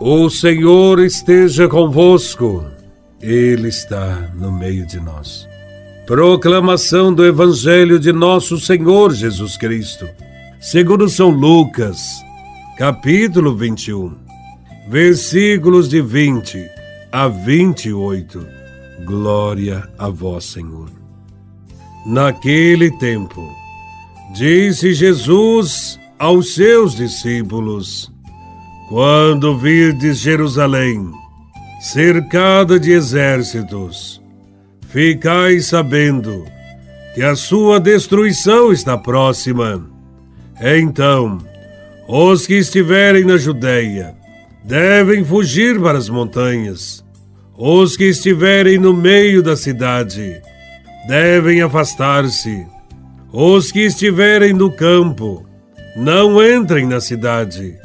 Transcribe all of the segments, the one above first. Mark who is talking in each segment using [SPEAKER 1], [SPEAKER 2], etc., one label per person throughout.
[SPEAKER 1] O Senhor esteja convosco, Ele está no meio de nós. Proclamação do Evangelho de Nosso Senhor Jesus Cristo, segundo São Lucas, capítulo 21, versículos de 20 a 28. Glória a Vós, Senhor. Naquele tempo, disse Jesus aos seus discípulos: quando virdes Jerusalém, cercada de exércitos, ficai sabendo que a sua destruição está próxima. Então, os que estiverem na Judéia devem fugir para as montanhas. Os que estiverem no meio da cidade devem afastar-se. Os que estiverem no campo não entrem na cidade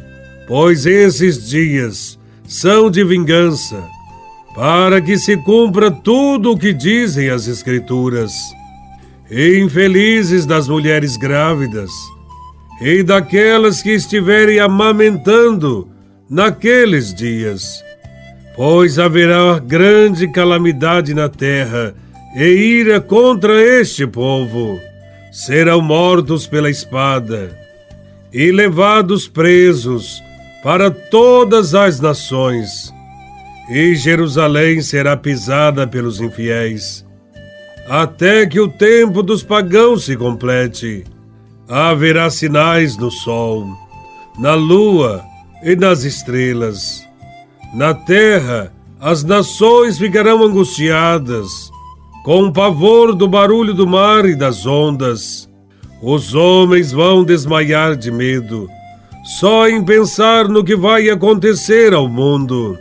[SPEAKER 1] pois esses dias são de vingança, para que se cumpra tudo o que dizem as Escrituras. Infelizes das mulheres grávidas e daquelas que estiverem amamentando naqueles dias, pois haverá grande calamidade na terra e ira contra este povo. Serão mortos pela espada e levados presos para todas as nações, e Jerusalém será pisada pelos infiéis, até que o tempo dos pagãos se complete. Haverá sinais no sol, na lua e nas estrelas. Na terra, as nações ficarão angustiadas, com o pavor do barulho do mar e das ondas. Os homens vão desmaiar de medo só em pensar no que vai acontecer ao mundo,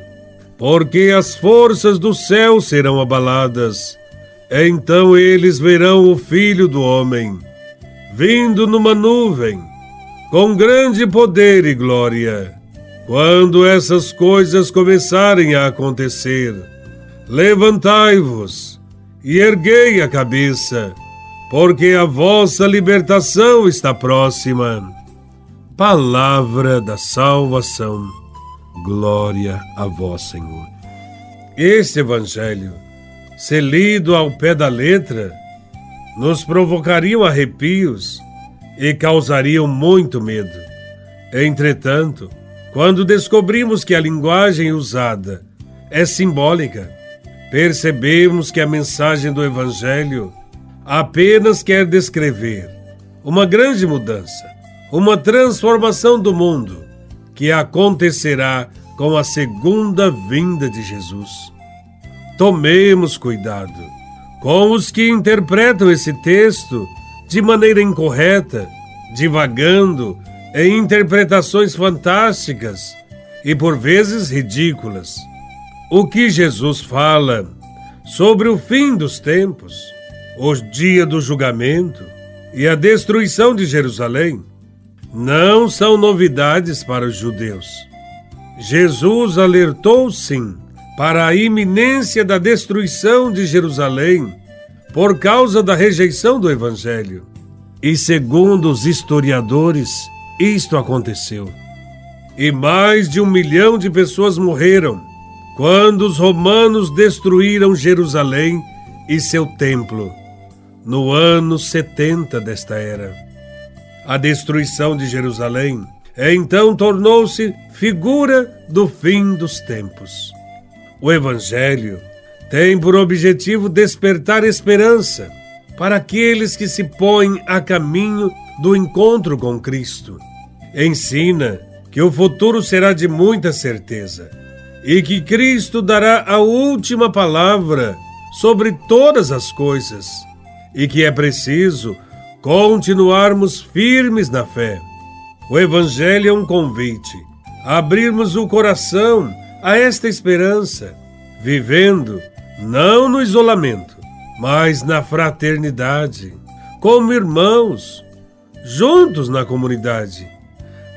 [SPEAKER 1] porque as forças do céu serão abaladas. Então eles verão o Filho do Homem, vindo numa nuvem, com grande poder e glória. Quando essas coisas começarem a acontecer, levantai-vos e erguei a cabeça, porque a vossa libertação está próxima. Palavra da salvação. Glória a vós, Senhor. Este Evangelho, se lido ao pé da letra, nos provocariam arrepios e causariam muito medo. Entretanto, quando descobrimos que a linguagem usada é simbólica, percebemos que a mensagem do Evangelho apenas quer descrever uma grande mudança uma transformação do mundo que acontecerá com a segunda vinda de Jesus. Tomemos cuidado com os que interpretam esse texto de maneira incorreta, divagando em interpretações fantásticas e por vezes ridículas. O que Jesus fala sobre o fim dos tempos, o dia do julgamento e a destruição de Jerusalém não são novidades para os judeus. Jesus alertou, sim, para a iminência da destruição de Jerusalém por causa da rejeição do Evangelho. E segundo os historiadores, isto aconteceu. E mais de um milhão de pessoas morreram quando os romanos destruíram Jerusalém e seu templo, no ano 70 desta era a destruição de Jerusalém, então tornou-se figura do fim dos tempos. O Evangelho tem por objetivo despertar esperança para aqueles que se põem a caminho do encontro com Cristo. Ensina que o futuro será de muita certeza e que Cristo dará a última palavra sobre todas as coisas e que é preciso continuarmos firmes na fé. O Evangelho é um convite a abrirmos o coração a esta esperança, vivendo não no isolamento, mas na fraternidade, como irmãos, juntos na comunidade.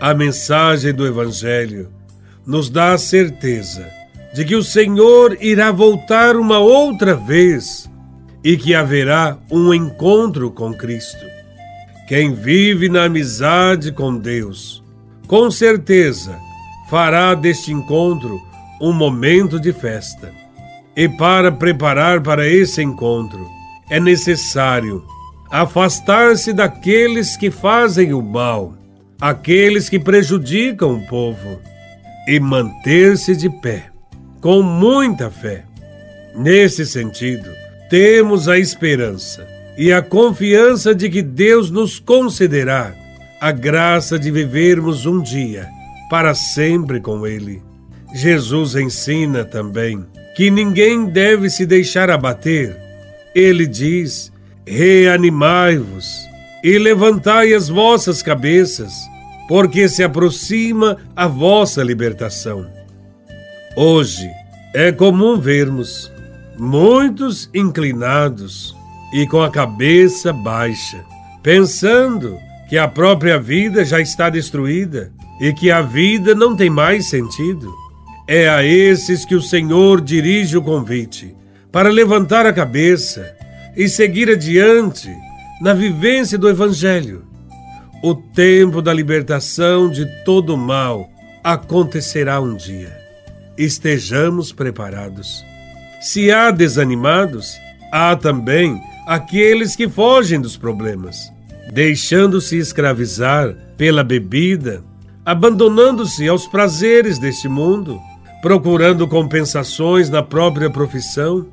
[SPEAKER 1] A mensagem do Evangelho nos dá a certeza de que o Senhor irá voltar uma outra vez e que haverá um encontro com Cristo. Quem vive na amizade com Deus, com certeza fará deste encontro um momento de festa. E para preparar para esse encontro, é necessário afastar-se daqueles que fazem o mal, aqueles que prejudicam o povo, e manter-se de pé, com muita fé. Nesse sentido, temos a esperança e a confiança de que Deus nos concederá a graça de vivermos um dia para sempre com Ele. Jesus ensina também que ninguém deve se deixar abater. Ele diz: Reanimai-vos e levantai as vossas cabeças, porque se aproxima a vossa libertação. Hoje é comum vermos muitos inclinados e com a cabeça baixa, pensando que a própria vida já está destruída e que a vida não tem mais sentido. É a esses que o Senhor dirige o convite para levantar a cabeça e seguir adiante na vivência do Evangelho. O tempo da libertação de todo mal acontecerá um dia. Estejamos preparados. Se há desanimados, há também aqueles que fogem dos problemas, deixando-se escravizar pela bebida, abandonando-se aos prazeres deste mundo, procurando compensações na própria profissão,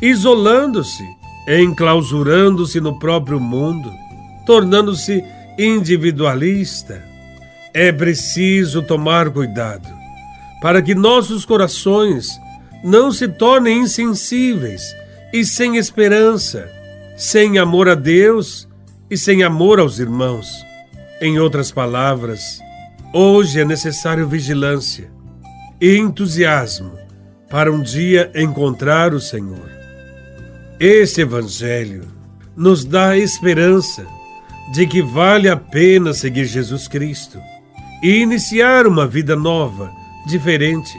[SPEAKER 1] isolando-se, enclausurando-se no próprio mundo, tornando-se individualista. É preciso tomar cuidado para que nossos corações não se tornem insensíveis e sem esperança sem amor a Deus e sem amor aos irmãos. Em outras palavras, hoje é necessário vigilância e entusiasmo para um dia encontrar o Senhor. Esse Evangelho nos dá esperança de que vale a pena seguir Jesus Cristo e iniciar uma vida nova, diferente.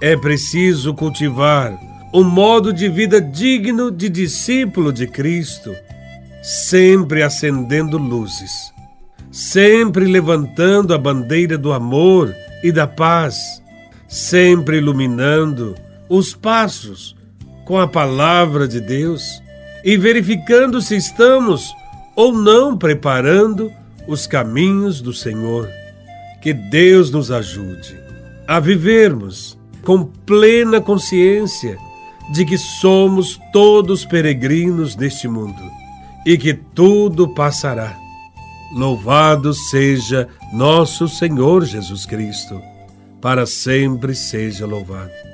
[SPEAKER 1] É preciso cultivar um modo de vida digno de discípulo de Cristo, sempre acendendo luzes, sempre levantando a bandeira do amor e da paz, sempre iluminando os passos com a palavra de Deus e verificando se estamos ou não preparando os caminhos do Senhor. Que Deus nos ajude a vivermos com plena consciência de que somos todos peregrinos neste mundo e que tudo passará. Louvado seja nosso Senhor Jesus Cristo, para sempre seja louvado.